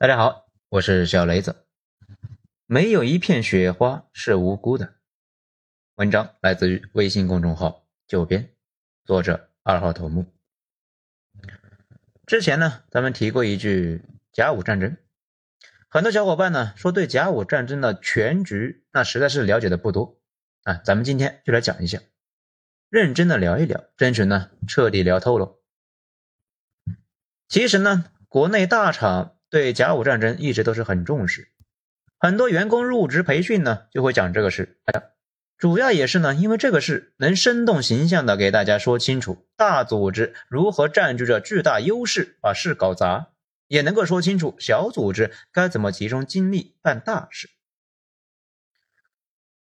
大家好，我是小雷子。没有一片雪花是无辜的。文章来自于微信公众号“九编”，作者二号头目。之前呢，咱们提过一句甲午战争，很多小伙伴呢说对甲午战争的全局那实在是了解的不多啊。咱们今天就来讲一下，认真的聊一聊，争取呢彻底聊透了。其实呢，国内大厂。对甲午战争一直都是很重视，很多员工入职培训呢就会讲这个事，主要也是呢因为这个事能生动形象的给大家说清楚大组织如何占据着巨大优势把事搞砸，也能够说清楚小组织该怎么集中精力办大事。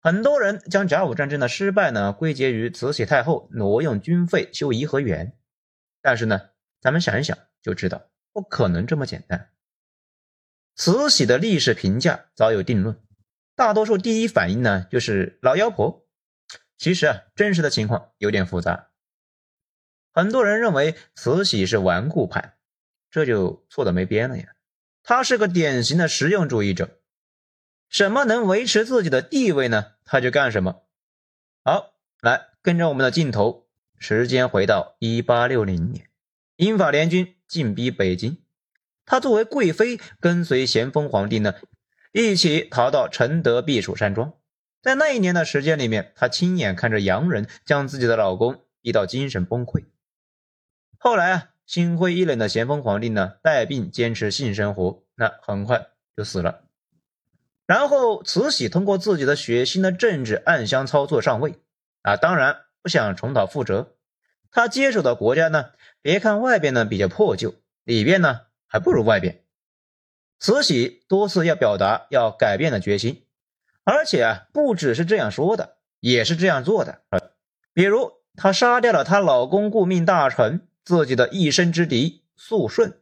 很多人将甲午战争的失败呢归结于慈禧太后挪用军费修颐和园，但是呢咱们想一想就知道不可能这么简单。慈禧的历史评价早有定论，大多数第一反应呢就是老妖婆。其实啊，真实的情况有点复杂。很多人认为慈禧是顽固派，这就错的没边了呀。她是个典型的实用主义者，什么能维持自己的地位呢？他就干什么。好，来跟着我们的镜头，时间回到一八六零年，英法联军进逼北京。她作为贵妃，跟随咸丰皇帝呢，一起逃到承德避暑山庄。在那一年的时间里面，她亲眼看着洋人将自己的老公逼到精神崩溃。后来啊，心灰意冷的咸丰皇帝呢，带病坚持性生活，那很快就死了。然后慈禧通过自己的血腥的政治暗箱操作上位啊，当然不想重蹈覆辙。她接手的国家呢，别看外边呢比较破旧，里边呢。还不如外边。慈禧多次要表达要改变的决心，而且啊，不只是这样说的，也是这样做的。比如，她杀掉了她老公顾命大臣自己的一生之敌肃顺，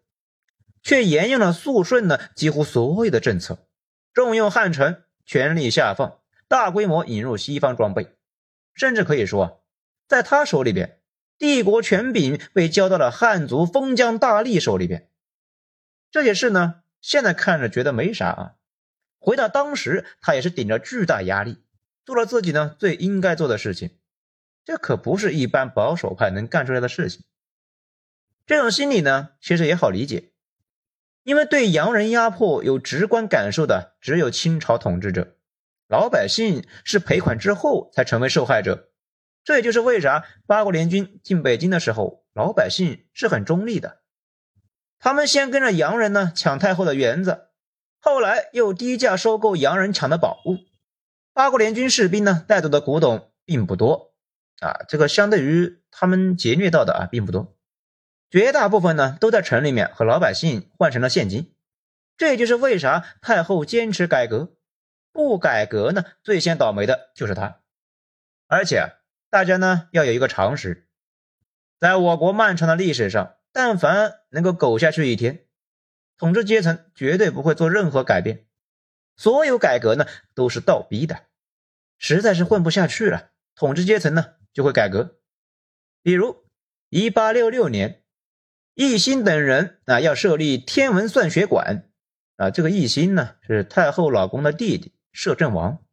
却沿用了肃顺的几乎所有的政策，重用汉臣，权力下放，大规模引入西方装备，甚至可以说，在他手里边，帝国权柄被交到了汉族封疆大吏手里边。这些事呢，现在看着觉得没啥啊。回到当时，他也是顶着巨大压力，做了自己呢最应该做的事情。这可不是一般保守派能干出来的事情。这种心理呢，其实也好理解，因为对洋人压迫有直观感受的只有清朝统治者，老百姓是赔款之后才成为受害者。这也就是为啥八国联军进北京的时候，老百姓是很中立的。他们先跟着洋人呢抢太后的园子，后来又低价收购洋人抢的宝物。八国联军士兵呢带走的古董并不多啊，这个相对于他们劫掠到的啊并不多，绝大部分呢都在城里面和老百姓换成了现金。这就是为啥太后坚持改革，不改革呢最先倒霉的就是他。而且大家呢要有一个常识，在我国漫长的历史上。但凡能够苟下去一天，统治阶层绝对不会做任何改变，所有改革呢都是倒逼的，实在是混不下去了，统治阶层呢就会改革。比如，一八六六年，奕欣等人啊要设立天文算学馆啊，这个奕欣呢是太后老公的弟弟摄政王，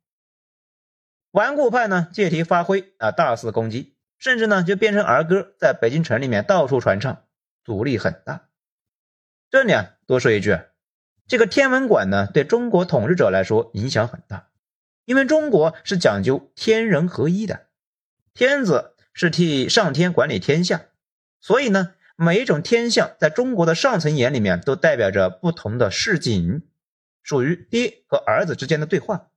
顽固派呢借题发挥啊，大肆攻击，甚至呢就变成儿歌，在北京城里面到处传唱。阻力很大。这里啊，多说一句，这个天文馆呢，对中国统治者来说影响很大，因为中国是讲究天人合一的，天子是替上天管理天下，所以呢，每一种天象在中国的上层眼里面都代表着不同的市井，属于爹和儿子之间的对话。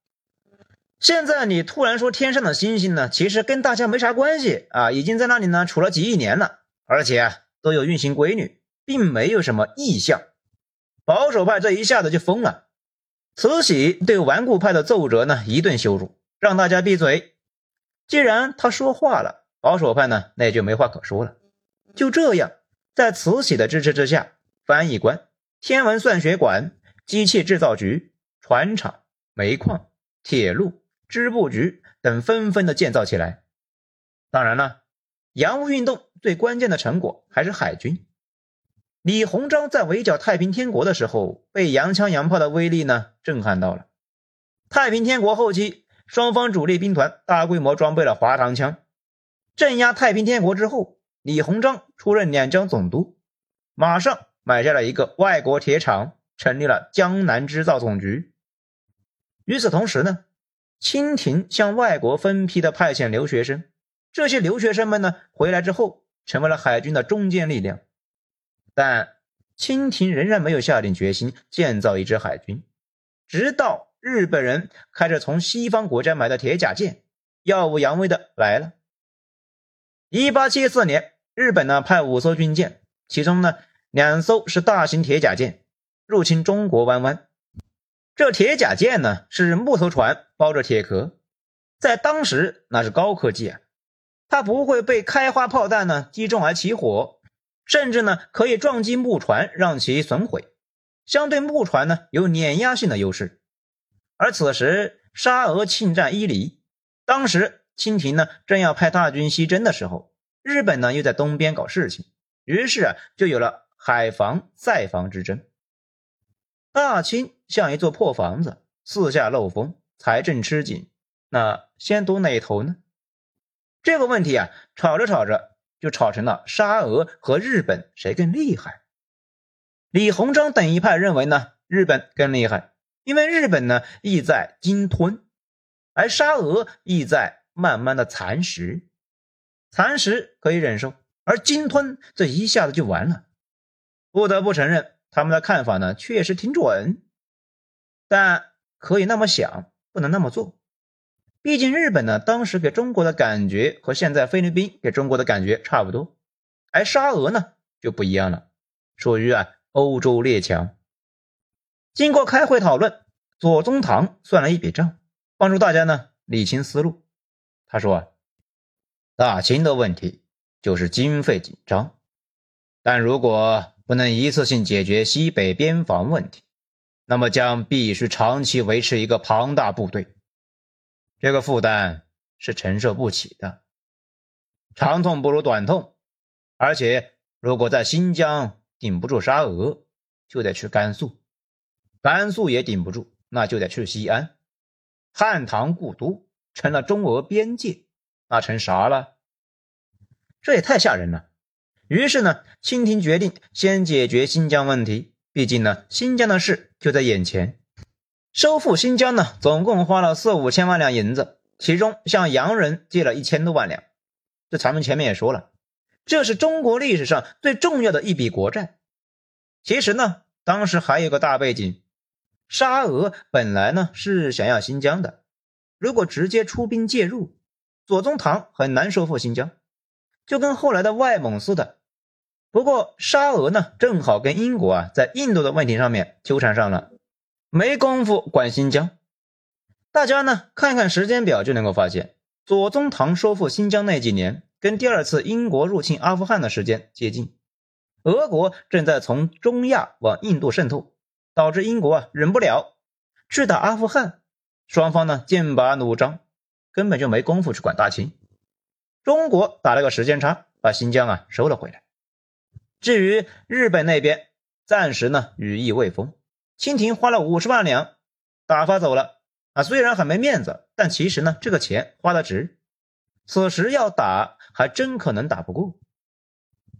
现在你突然说天上的星星呢，其实跟大家没啥关系啊，已经在那里呢处了几亿年了，而且。都有运行规律，并没有什么异象。保守派这一下子就疯了。慈禧对顽固派的奏折呢，一顿羞辱，让大家闭嘴。既然他说话了，保守派呢，那也就没话可说了。就这样，在慈禧的支持之下，翻译官、天文算学馆、机器制造局、船厂、煤矿、铁路、织布局等纷纷的建造起来。当然了。洋务运动最关键的成果还是海军。李鸿章在围剿太平天国的时候，被洋枪洋炮的威力呢震撼到了。太平天国后期，双方主力兵团大规模装备了滑膛枪，镇压太平天国之后，李鸿章出任两江总督，马上买下了一个外国铁厂，成立了江南织造总局。与此同时呢，清廷向外国分批的派遣留学生，这些留学生们呢回来之后。成为了海军的中坚力量，但清廷仍然没有下定决心建造一支海军，直到日本人开着从西方国家买的铁甲舰，耀武扬威的来了。一八七四年，日本呢派五艘军舰，其中呢两艘是大型铁甲舰，入侵中国湾湾。这铁甲舰呢是木头船，包着铁壳，在当时那是高科技啊。它不会被开花炮弹呢击中而起火，甚至呢可以撞击木船让其损毁，相对木船呢有碾压性的优势。而此时沙俄侵占伊犁，当时清廷呢正要派大军西征的时候，日本呢又在东边搞事情，于是啊就有了海防塞防之争。大清像一座破房子，四下漏风，财政吃紧，那先堵哪头呢？这个问题啊，吵着吵着就吵成了沙俄和日本谁更厉害。李鸿章等一派认为呢，日本更厉害，因为日本呢意在鲸吞，而沙俄意在慢慢的蚕食。蚕食可以忍受，而鲸吞这一下子就完了。不得不承认，他们的看法呢确实挺准，但可以那么想，不能那么做。毕竟日本呢，当时给中国的感觉和现在菲律宾给中国的感觉差不多，而沙俄呢就不一样了，属于啊欧洲列强。经过开会讨论，左宗棠算了一笔账，帮助大家呢理清思路。他说：“大清的问题就是经费紧张，但如果不能一次性解决西北边防问题，那么将必须长期维持一个庞大部队。”这个负担是承受不起的，长痛不如短痛，而且如果在新疆顶不住沙俄，就得去甘肃；甘肃也顶不住，那就得去西安。汉唐故都成了中俄边界，那成啥了？这也太吓人了。于是呢，清廷决定先解决新疆问题，毕竟呢，新疆的事就在眼前。收复新疆呢，总共花了四五千万两银子，其中向洋人借了一千多万两。这咱们前面也说了，这是中国历史上最重要的一笔国债。其实呢，当时还有个大背景，沙俄本来呢是想要新疆的，如果直接出兵介入，左宗棠很难收复新疆，就跟后来的外蒙似的。不过沙俄呢，正好跟英国啊在印度的问题上面纠缠上了。没工夫管新疆，大家呢看看时间表就能够发现，左宗棠收复新疆那几年，跟第二次英国入侵阿富汗的时间接近。俄国正在从中亚往印度渗透，导致英国啊忍不了去打阿富汗，双方呢剑拔弩张，根本就没工夫去管大清。中国打了个时间差，把新疆啊收了回来。至于日本那边，暂时呢羽翼未丰。清廷花了五十万两打发走了啊，虽然很没面子，但其实呢，这个钱花的值。此时要打，还真可能打不过。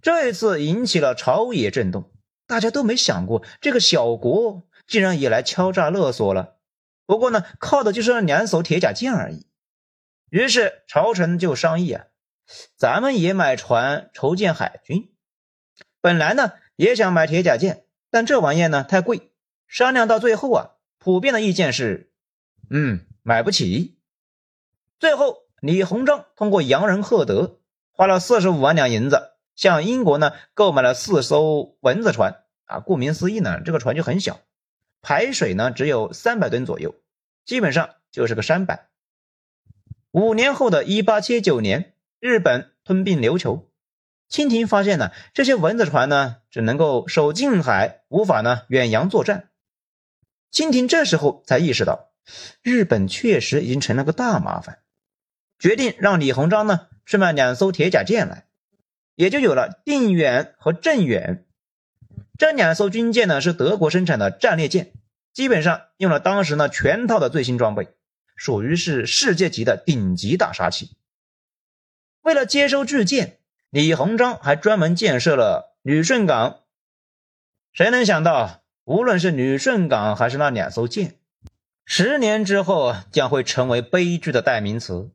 这一次引起了朝野震动，大家都没想过这个小国竟然也来敲诈勒索了。不过呢，靠的就是那两艘铁甲舰而已。于是朝臣就商议啊，咱们也买船筹建海军。本来呢也想买铁甲舰，但这玩意呢太贵。商量到最后啊，普遍的意见是，嗯，买不起。最后，李鸿章通过洋人赫德，花了四十五万两银子，向英国呢购买了四艘蚊子船。啊，顾名思义呢，这个船就很小，排水呢只有三百吨左右，基本上就是个舢板。五年后的一八七九年，日本吞并琉球，清廷发现呢，这些蚊子船呢只能够守近海，无法呢远洋作战。清廷这时候才意识到，日本确实已经成了个大麻烦，决定让李鸿章呢去买两艘铁甲舰来，也就有了定远和镇远。这两艘军舰呢是德国生产的战列舰，基本上用了当时呢全套的最新装备，属于是世界级的顶级大杀器。为了接收巨舰，李鸿章还专门建设了旅顺港。谁能想到，无论是旅顺港还是那两艘舰，十年之后将会成为悲剧的代名词。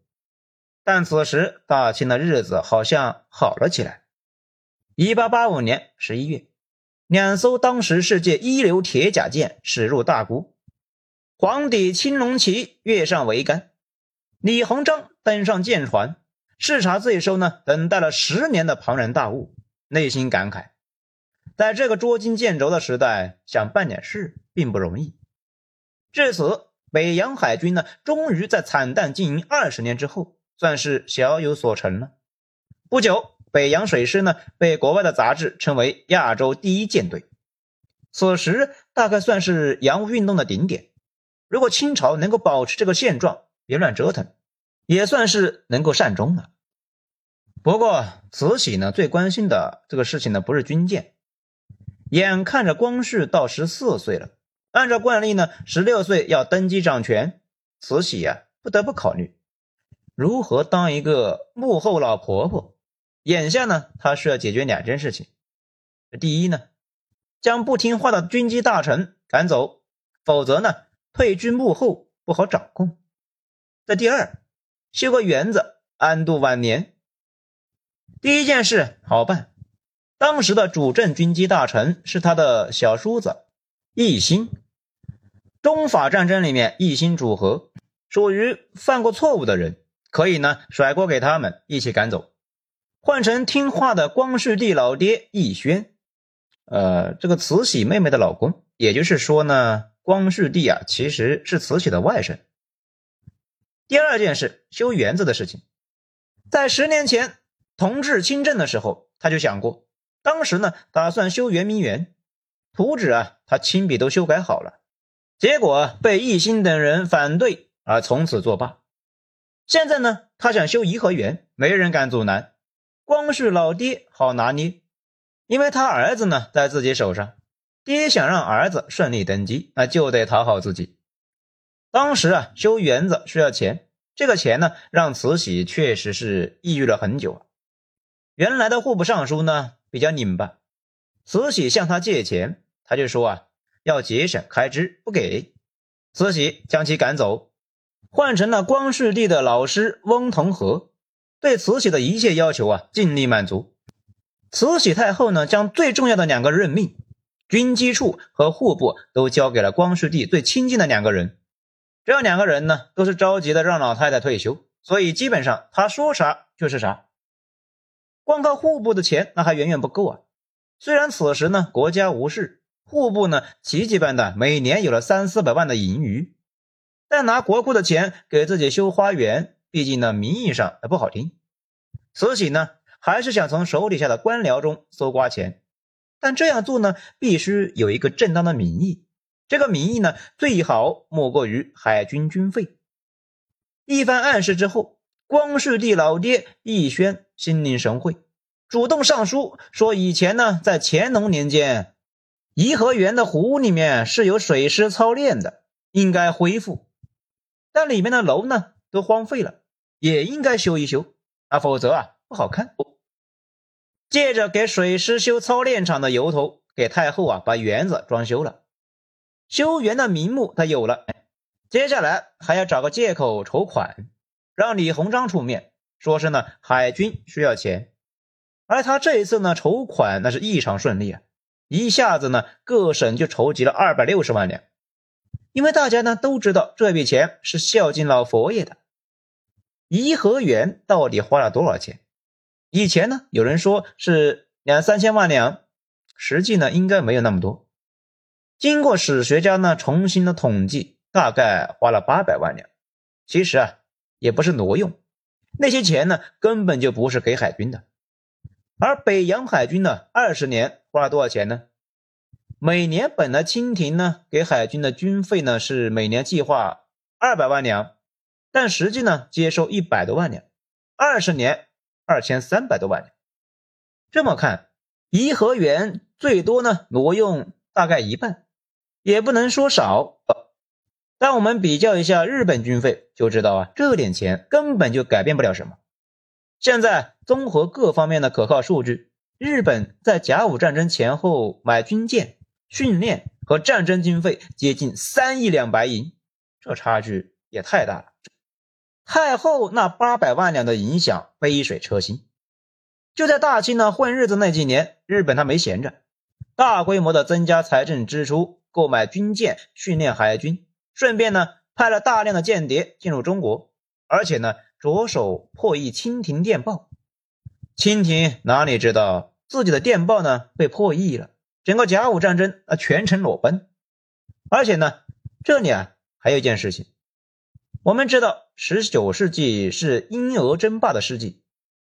但此时大清的日子好像好了起来。一八八五年十一月。两艘当时世界一流铁甲舰驶入大沽，皇帝青龙旗跃上桅杆，李鸿章登上舰船，视察罪收呢，等待了十年的庞然大物，内心感慨，在这个捉襟见肘的时代，想办点事并不容易。至此，北洋海军呢，终于在惨淡经营二十年之后，算是小有所成了。不久。北洋水师呢，被国外的杂志称为亚洲第一舰队。此时大概算是洋务运动的顶点。如果清朝能够保持这个现状，别乱折腾，也算是能够善终了。不过慈禧呢，最关心的这个事情呢，不是军舰。眼看着光绪到十四岁了，按照惯例呢，十六岁要登基掌权，慈禧呀，不得不考虑如何当一个幕后老婆婆。眼下呢，他需要解决两件事情。第一呢，将不听话的军机大臣赶走，否则呢，退居幕后不好掌控。这第二，修个园子安度晚年。第一件事好办，当时的主政军机大臣是他的小叔子奕欣。中法战争里面，奕欣主和，属于犯过错误的人，可以呢甩锅给他们一起赶走。换成听话的光绪帝老爹奕轩，呃，这个慈禧妹妹的老公，也就是说呢，光绪帝啊，其实是慈禧的外甥。第二件事，修园子的事情，在十年前同治亲政的时候，他就想过，当时呢，打算修圆明园，图纸啊，他亲笔都修改好了，结果被奕欣等人反对，而从此作罢。现在呢，他想修颐和园，没人敢阻拦。光绪老爹好拿捏，因为他儿子呢在自己手上，爹想让儿子顺利登基，那就得讨好自己。当时啊，修园子需要钱，这个钱呢让慈禧确实是抑郁了很久啊。原来的户部尚书呢比较拧巴，慈禧向他借钱，他就说啊要节省开支，不给。慈禧将其赶走，换成了光绪帝的老师翁同龢。对慈禧的一切要求啊，尽力满足。慈禧太后呢，将最重要的两个任命，军机处和户部，都交给了光绪帝最亲近的两个人。这两个人呢，都是着急的让老太太退休，所以基本上他说啥就是啥。光靠户部的钱，那还远远不够啊。虽然此时呢，国家无事，户部呢，奇迹般的每年有了三四百万的盈余，但拿国库的钱给自己修花园。毕竟呢，名义上不好听。慈禧呢，还是想从手底下的官僚中搜刮钱，但这样做呢，必须有一个正当的名义。这个名义呢，最好莫过于海军军费。一番暗示之后，光绪帝老爹奕轩心领神会，主动上书说，以前呢，在乾隆年间，颐和园的湖里面是有水师操练的，应该恢复，但里面的楼呢，都荒废了。也应该修一修啊，否则啊不好看。借着给水师修操练场的由头，给太后啊把园子装修了，修园的名目他有了。接下来还要找个借口筹款，让李鸿章出面，说是呢海军需要钱。而他这一次呢筹款那是异常顺利啊，一下子呢各省就筹集了二百六十万两。因为大家呢都知道这笔钱是孝敬老佛爷的。颐和园到底花了多少钱？以前呢，有人说是两三千万两，实际呢应该没有那么多。经过史学家呢重新的统计，大概花了八百万两。其实啊，也不是挪用，那些钱呢根本就不是给海军的。而北洋海军呢，二十年花了多少钱呢？每年本来清廷呢给海军的军费呢是每年计划二百万两。但实际呢，接收一百多万两，二十年二千三百多万两。这么看，颐和园最多呢挪用大概一半，也不能说少。但我们比较一下日本军费，就知道啊，这点钱根本就改变不了什么。现在综合各方面的可靠数据，日本在甲午战争前后买军舰、训练和战争经费接近三亿两白银，这差距也太大了。太后那八百万两的影响杯水车薪。就在大清呢混日子那几年，日本他没闲着，大规模的增加财政支出，购买军舰，训练海军，顺便呢派了大量的间谍进入中国，而且呢着手破译清廷电报。清廷哪里知道自己的电报呢被破译了，整个甲午战争啊全程裸奔。而且呢这里啊还有一件事情，我们知道十九世纪是英俄争霸的世纪。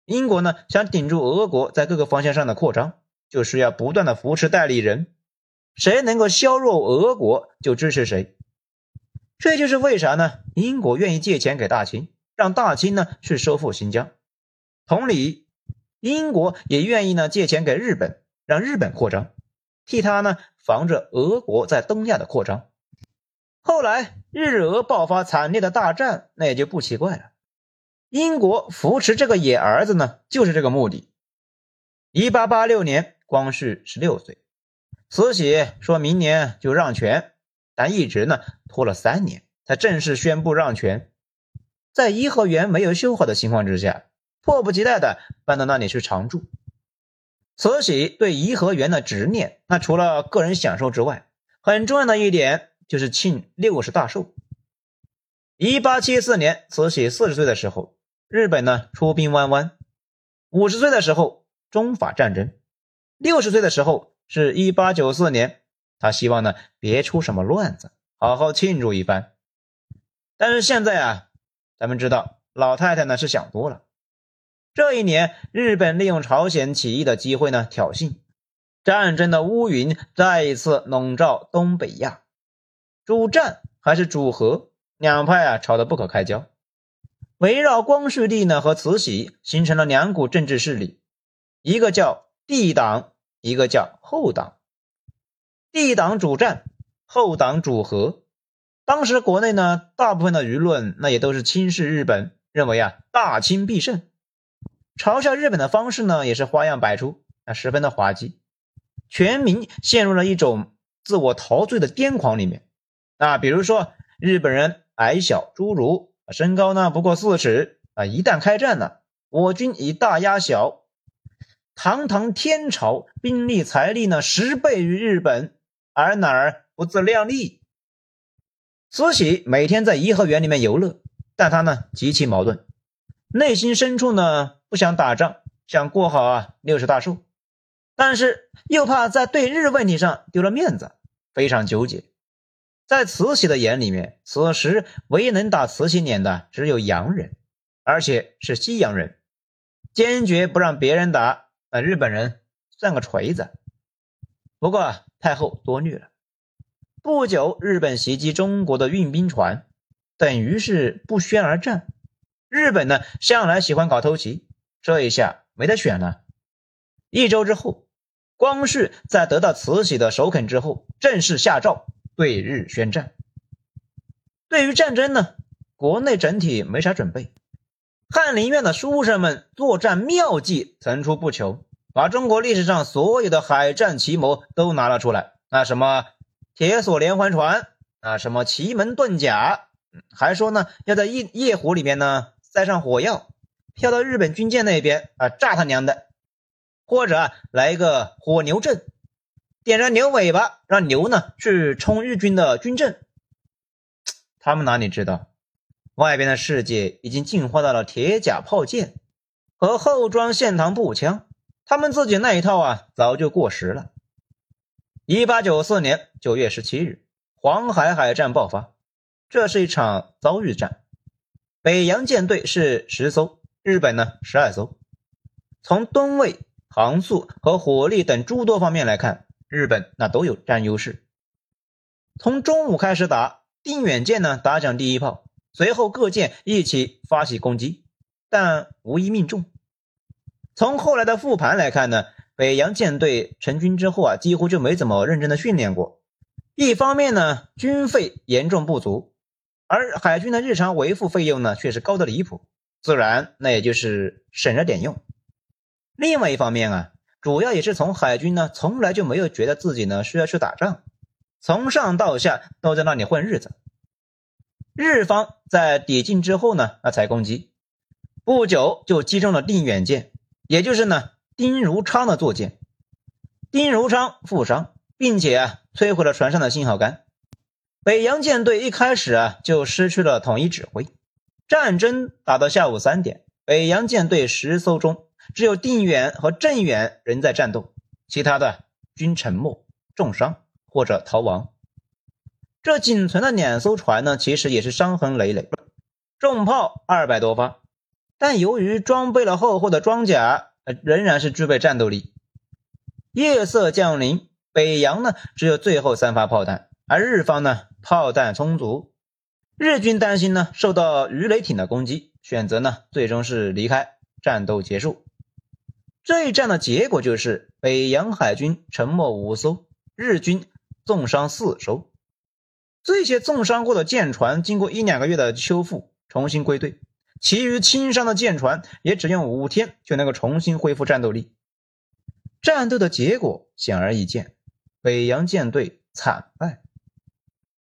英国呢想顶住俄国在各个方向上的扩张，就需要不断的扶持代理人，谁能够削弱俄国就支持谁。这就是为啥呢？英国愿意借钱给大清，让大清呢去收复新疆。同理，英国也愿意呢借钱给日本，让日本扩张，替他呢防着俄国在东亚的扩张。后来日俄爆发惨烈的大战，那也就不奇怪了。英国扶持这个野儿子呢，就是这个目的。一八八六年，光绪十六岁，慈禧说明年就让权，但一直呢拖了三年，才正式宣布让权。在颐和园没有修好的情况之下，迫不及待的搬到那里去常住。慈禧对颐和园的执念，那除了个人享受之外，很重要的一点就是庆六十大寿。一八七四年，慈禧四十岁的时候。日本呢出兵湾湾，五十岁的时候中法战争，六十岁的时候是一八九四年，他希望呢别出什么乱子，好好庆祝一番。但是现在啊，咱们知道老太太呢是想多了。这一年，日本利用朝鲜起义的机会呢挑衅，战争的乌云再一次笼罩东北亚，主战还是主和，两派啊吵得不可开交。围绕光绪帝呢和慈禧形成了两股政治势力，一个叫帝党，一个叫后党。帝党主战，后党主和。当时国内呢，大部分的舆论那也都是轻视日本，认为啊大清必胜，嘲笑日本的方式呢也是花样百出，啊十分的滑稽，全民陷入了一种自我陶醉的癫狂里面。啊，比如说日本人矮小侏儒。身高呢不过四尺啊！一旦开战呢，我军以大压小，堂堂天朝兵力财力呢十倍于日本，而哪儿不自量力？慈禧每天在颐和园里面游乐，但她呢极其矛盾，内心深处呢不想打仗，想过好啊六十大寿，但是又怕在对日问题上丢了面子，非常纠结。在慈禧的眼里面，此时唯一能打慈禧脸的只有洋人，而且是西洋人，坚决不让别人打。那日本人算个锤子。不过太后多虑了。不久，日本袭击中国的运兵船，等于是不宣而战。日本呢，向来喜欢搞偷袭，这一下没得选了。一周之后，光绪在得到慈禧的首肯之后，正式下诏。对日宣战。对于战争呢，国内整体没啥准备。翰林院的书生们作战妙计层出不穷，把中国历史上所有的海战奇谋都拿了出来。那什么铁索连环船，啊什么奇门遁甲，还说呢要在夜夜壶里面呢塞上火药，飘到日本军舰那边啊炸他娘的，或者来一个火牛阵。点燃牛尾巴，让牛呢去冲日军的军阵。他们哪里知道，外边的世界已经进化到了铁甲炮舰和后装线膛步枪，他们自己那一套啊早就过时了。一八九四年九月十七日，黄海海战爆发，这是一场遭遇战。北洋舰队是十艘，日本呢十二艘。从吨位、航速和火力等诸多方面来看。日本那都有占优势。从中午开始打，定远舰呢打响第一炮，随后各舰一起发起攻击，但无一命中。从后来的复盘来看呢，北洋舰队成军之后啊，几乎就没怎么认真的训练过。一方面呢，军费严重不足，而海军的日常维护费用呢，却是高的离谱，自然那也就是省着点用。另外一方面啊，主要也是从海军呢，从来就没有觉得自己呢需要去打仗，从上到下都在那里混日子。日方在抵近之后呢，那才攻击，不久就击中了定远舰，也就是呢丁如昌的坐舰。丁如昌负伤，并且啊摧毁了船上的信号杆。北洋舰队一开始啊就失去了统一指挥。战争打到下午三点，北洋舰队十艘中。只有定远和镇远仍在战斗，其他的均沉没、重伤或者逃亡。这仅存的两艘船呢，其实也是伤痕累累，重炮二百多发，但由于装备了厚厚的装甲，仍然是具备战斗力。夜色降临，北洋呢只有最后三发炮弹，而日方呢炮弹充足。日军担心呢受到鱼雷艇的攻击，选择呢最终是离开，战斗结束。这一战的结果就是北洋海军沉没五艘，日军重伤四艘。这些重伤过的舰船经过一两个月的修复，重新归队；其余轻伤的舰船也只用五天就能够重新恢复战斗力。战斗的结果显而易见，北洋舰队惨败。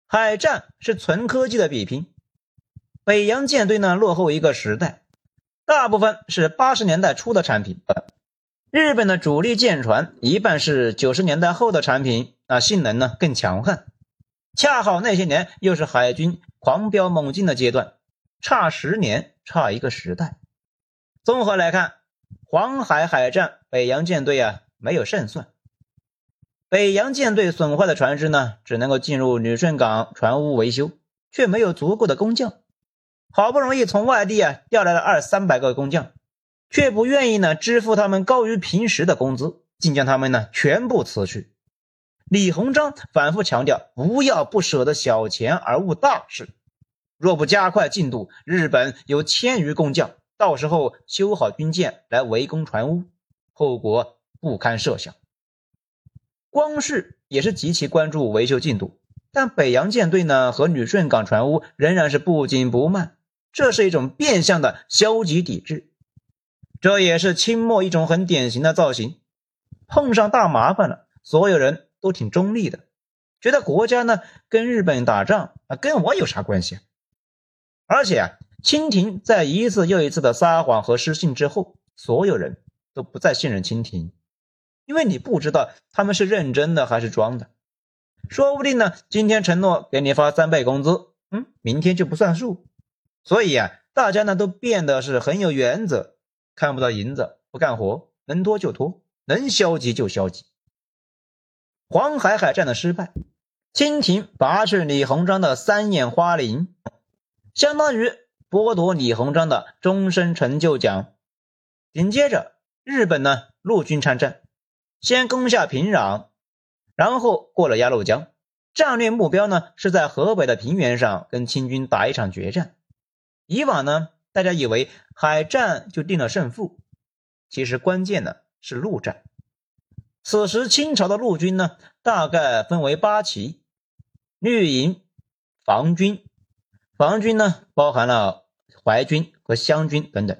海战是纯科技的比拼，北洋舰队呢落后一个时代，大部分是八十年代初的产品。日本的主力舰船一半是九十年代后的产品，啊，性能呢更强悍。恰好那些年又是海军狂飙猛进的阶段，差十年，差一个时代。综合来看，黄海海战，北洋舰队啊没有胜算。北洋舰队损坏的船只呢，只能够进入旅顺港船坞维修，却没有足够的工匠。好不容易从外地啊调来了二三百个工匠。却不愿意呢支付他们高于平时的工资，竟将他们呢全部辞去。李鸿章反复强调，不要不舍得小钱而误大事。若不加快进度，日本有千余工匠，到时候修好军舰来围攻船坞，后果不堪设想。光绪也是极其关注维修进度，但北洋舰队呢和旅顺港船坞仍然是不紧不慢，这是一种变相的消极抵制。这也是清末一种很典型的造型，碰上大麻烦了，所有人都挺中立的，觉得国家呢跟日本打仗啊，跟我有啥关系？而且啊，清廷在一次又一次的撒谎和失信之后，所有人都不再信任清廷，因为你不知道他们是认真的还是装的，说不定呢，今天承诺给你发三倍工资，嗯，明天就不算数，所以啊，大家呢都变得是很有原则。看不到银子不干活，能拖就拖，能消极就消极。黄海海战的失败，清廷拔去李鸿章的三眼花翎，相当于剥夺李鸿章的终身成就奖。紧接着，日本呢陆军参战，先攻下平壤，然后过了鸭绿江，战略目标呢是在河北的平原上跟清军打一场决战。以往呢。大家以为海战就定了胜负，其实关键呢是陆战。此时清朝的陆军呢，大概分为八旗：绿营、防军、防军呢包含了淮军和湘军等等；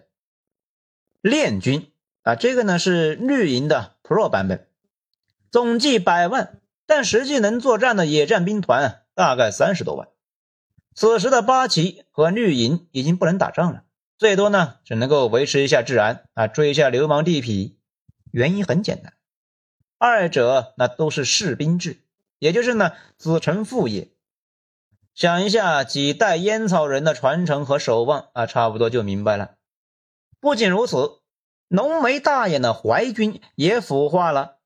练军啊，这个呢是绿营的 Pro 版本，总计百万，但实际能作战的野战兵团大概三十多万。此时的八旗和绿营已经不能打仗了。最多呢，只能够维持一下治安啊，追一下流氓地痞。原因很简单，二者那都是士兵制，也就是呢子承父业。想一下几代烟草人的传承和守望啊，差不多就明白了。不仅如此，浓眉大眼的淮军也腐化了。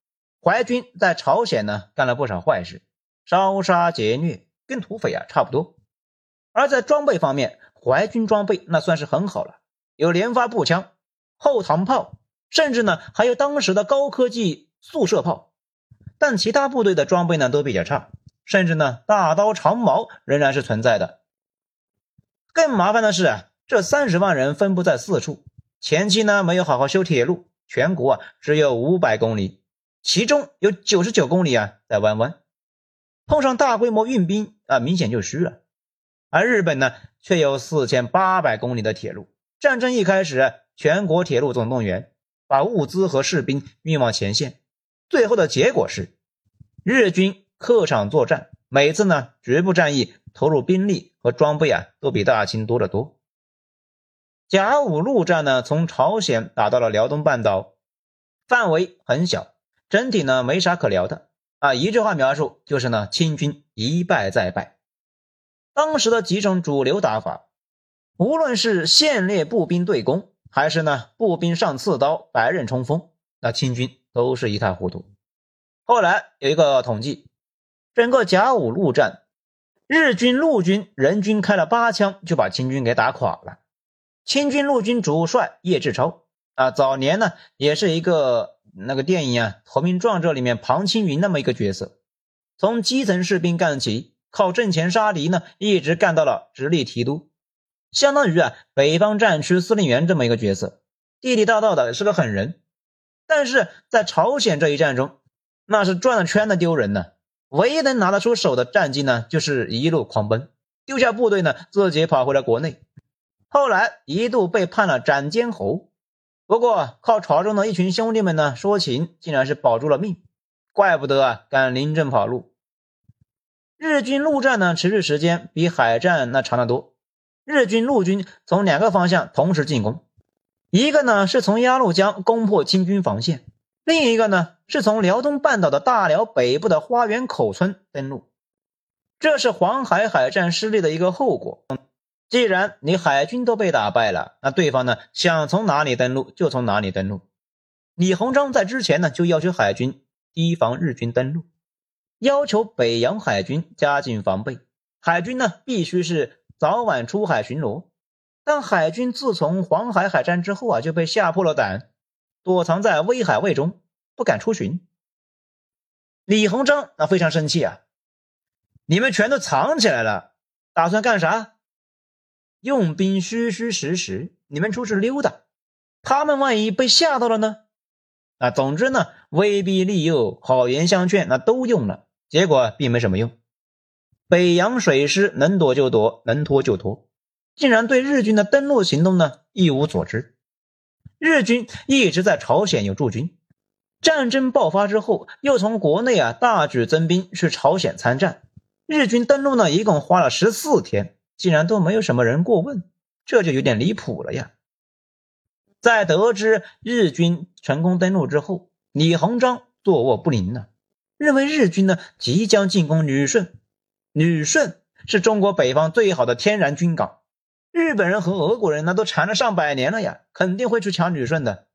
淮军在朝鲜呢干了不少坏事，烧杀劫掠，跟土匪啊差不多。而在装备方面，淮军装备那算是很好了，有连发步枪、后膛炮，甚至呢还有当时的高科技速射炮。但其他部队的装备呢都比较差，甚至呢大刀长矛仍然是存在的。更麻烦的是啊，这三十万人分布在四处，前期呢没有好好修铁路，全国啊只有五百公里，其中有九十九公里啊在弯弯，碰上大规模运兵啊，明显就虚了。而日本呢，却有四千八百公里的铁路。战争一开始，全国铁路总动员，把物资和士兵运往前线。最后的结果是，日军客场作战，每次呢局部战役投入兵力和装备啊，都比大清多得多。甲午陆战呢，从朝鲜打到了辽东半岛，范围很小，整体呢没啥可聊的啊。一句话描述就是呢，清军一败再败。当时的几种主流打法，无论是线列步兵对攻，还是呢步兵上刺刀、白刃冲锋，那清军都是一塌糊涂。后来有一个统计，整个甲午陆战，日军陆军人均开了八枪，就把清军给打垮了。清军陆军主帅叶志超啊，早年呢也是一个那个电影啊《投名状》这里面庞青云那么一个角色，从基层士兵干起，靠阵前杀敌呢，一直干到了直隶提督，相当于啊北方战区司令员这么一个角色，地地道道的是个狠人。但是在朝鲜这一战中，那是转了圈的丢人呢，唯一能拿得出手的战绩呢，就是一路狂奔，丢下部队呢，自己跑回了国内。后来一度被判了斩监侯，不过靠朝中的一群兄弟们呢说情，竟然是保住了命，怪不得啊敢临阵跑路。日军陆战呢持续时间比海战那长得多，日军陆军从两个方向同时进攻，一个呢是从鸭绿江攻破清军防线，另一个呢是从辽东半岛的大辽北部的花园口村登陆，这是黄海海战失利的一个后果。既然你海军都被打败了，那对方呢想从哪里登陆就从哪里登陆。李鸿章在之前呢就要求海军提防日军登陆，要求北洋海军加紧防备，海军呢必须是早晚出海巡逻。但海军自从黄海海战之后啊就被吓破了胆，躲藏在威海卫中，不敢出巡。李鸿章那非常生气啊，你们全都藏起来了，打算干啥？用兵虚虚实实，你们出去溜达，他们万一被吓到了呢？啊，总之呢，威逼利诱、好言相劝，那都用了，结果并没什么用。北洋水师能躲就躲，能拖就拖，竟然对日军的登陆行动呢一无所知。日军一直在朝鲜有驻军，战争爆发之后，又从国内啊大举增兵去朝鲜参战。日军登陆呢，一共花了十四天。竟然都没有什么人过问，这就有点离谱了呀！在得知日军成功登陆之后，李鸿章坐卧不宁呢，认为日军呢即将进攻旅顺，旅顺是中国北方最好的天然军港，日本人和俄国人那都缠了上百年了呀，肯定会去抢旅顺的。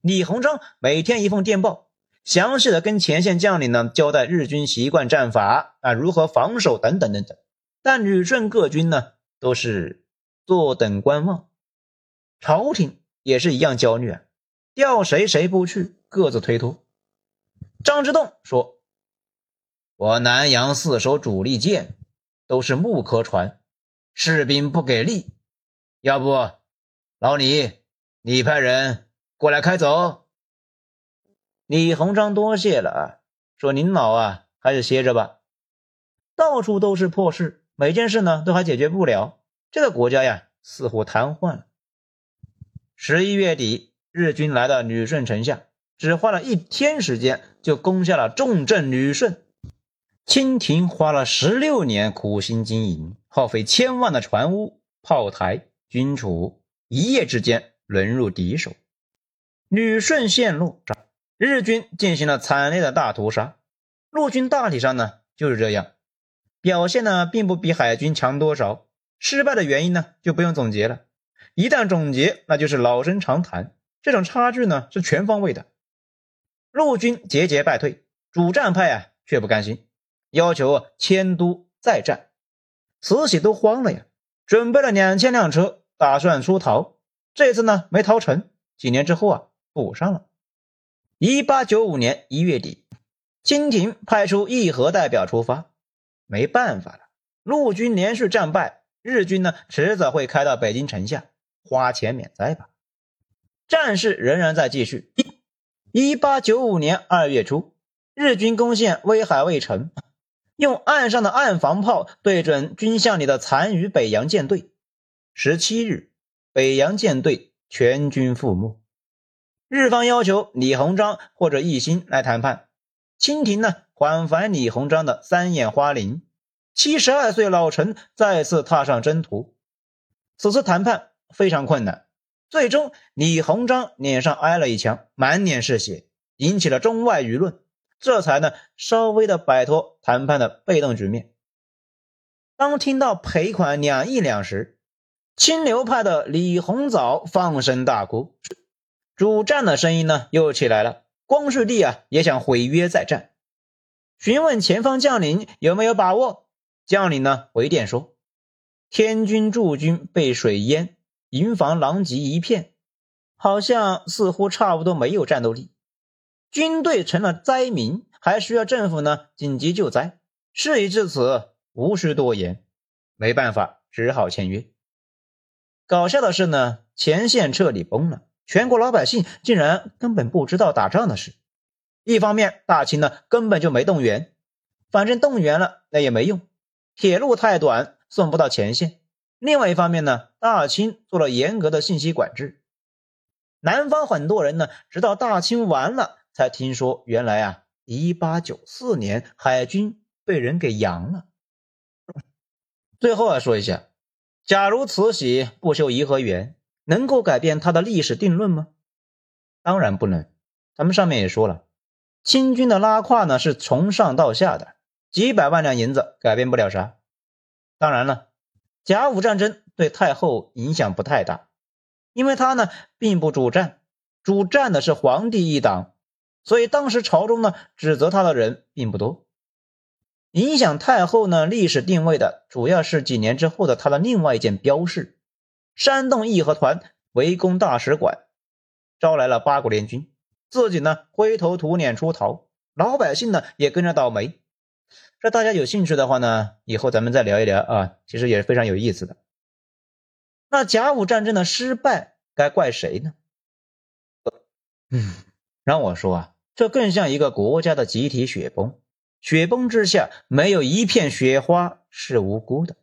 李鸿章每天一封电报，详细的跟前线将领呢交代日军习惯战法啊，如何防守等等等等。但旅顺各军呢都是坐等观望，朝廷也是一样焦虑啊，调谁谁不去，各自推脱。张之洞说：“我南阳四艘主力舰都是木壳船，士兵不给力，要不老李你派人过来开走。”李鸿章多谢了啊，说您老啊还是歇着吧，到处都是破事。每件事呢都还解决不了，这个国家呀似乎瘫痪了。十一月底，日军来到旅顺城下，只花了一天时间就攻下了重镇旅顺。清廷花了十六年苦心经营，耗费千万的船坞、炮台、军储，一夜之间沦入敌手，旅顺陷落，日军进行了惨烈的大屠杀。陆军大体上呢就是这样。表现呢，并不比海军强多少。失败的原因呢，就不用总结了。一旦总结，那就是老生常谈。这种差距呢，是全方位的。陆军节节败退，主战派啊却不甘心，要求迁都再战。慈禧都慌了呀，准备了两千辆车，打算出逃。这次呢，没逃成。几年之后啊，补上了。一八九五年一月底，清廷派出议和代表出发。没办法了，陆军连续战败，日军呢迟早会开到北京城下，花钱免灾吧。战事仍然在继续。一八九五年二月初，日军攻陷威海卫城，用岸上的岸防炮对准军项里的残余北洋舰队。十七日，北洋舰队全军覆没。日方要求李鸿章或者奕欣来谈判。清廷呢，缓返李鸿章的三眼花翎。七十二岁老臣再次踏上征途。此次谈判非常困难，最终李鸿章脸上挨了一枪，满脸是血，引起了中外舆论，这才呢稍微的摆脱谈判的被动局面。当听到赔款两亿两时，清流派的李鸿藻放声大哭，主战的声音呢又起来了。光绪帝啊也想毁约再战，询问前方将领有没有把握。将领呢回电说：“天军驻军被水淹，营房狼藉一片，好像似乎差不多没有战斗力，军队成了灾民，还需要政府呢紧急救灾。事已至此，无需多言，没办法，只好签约。”搞笑的是呢，前线彻底崩了。全国老百姓竟然根本不知道打仗的事。一方面，大清呢根本就没动员，反正动员了那也没用，铁路太短，送不到前线。另外一方面呢，大清做了严格的信息管制。南方很多人呢，直到大清完了才听说，原来啊，一八九四年海军被人给扬了。最后啊，说一下，假如慈禧不修颐和园。能够改变它的历史定论吗？当然不能。咱们上面也说了，清军的拉胯呢是从上到下的，几百万两银子改变不了啥。当然了，甲午战争对太后影响不太大，因为他呢并不主战，主战的是皇帝一党，所以当时朝中呢指责他的人并不多。影响太后呢历史定位的主要是几年之后的他的另外一件标事。煽动义和团围攻大使馆，招来了八国联军，自己呢灰头土脸出逃，老百姓呢也跟着倒霉。这大家有兴趣的话呢，以后咱们再聊一聊啊，其实也是非常有意思的。那甲午战争的失败该怪谁呢？嗯，让我说啊，这更像一个国家的集体雪崩，雪崩之下没有一片雪花是无辜的。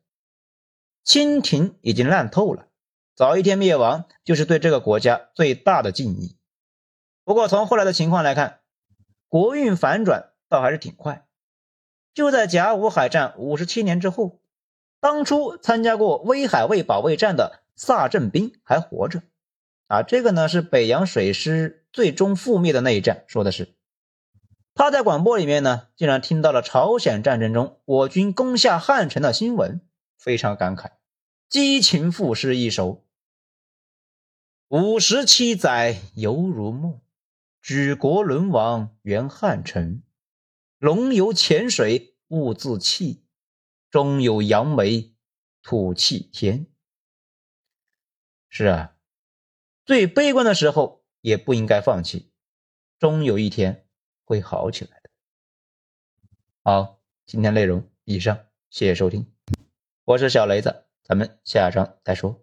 清廷已经烂透了。早一天灭亡，就是对这个国家最大的敬意。不过从后来的情况来看，国运反转倒还是挺快。就在甲午海战五十七年之后，当初参加过威海卫保卫战的萨镇兵还活着。啊，这个呢是北洋水师最终覆灭的那一战，说的是他在广播里面呢，竟然听到了朝鲜战争中我军攻下汉城的新闻，非常感慨。激情赋诗一首：五十七载犹如梦，举国沦亡原汉城。龙游浅水勿自弃，终有扬眉吐气天。是啊，最悲观的时候也不应该放弃，终有一天会好起来的。好，今天内容以上，谢谢收听，我是小雷子。咱们下章再说。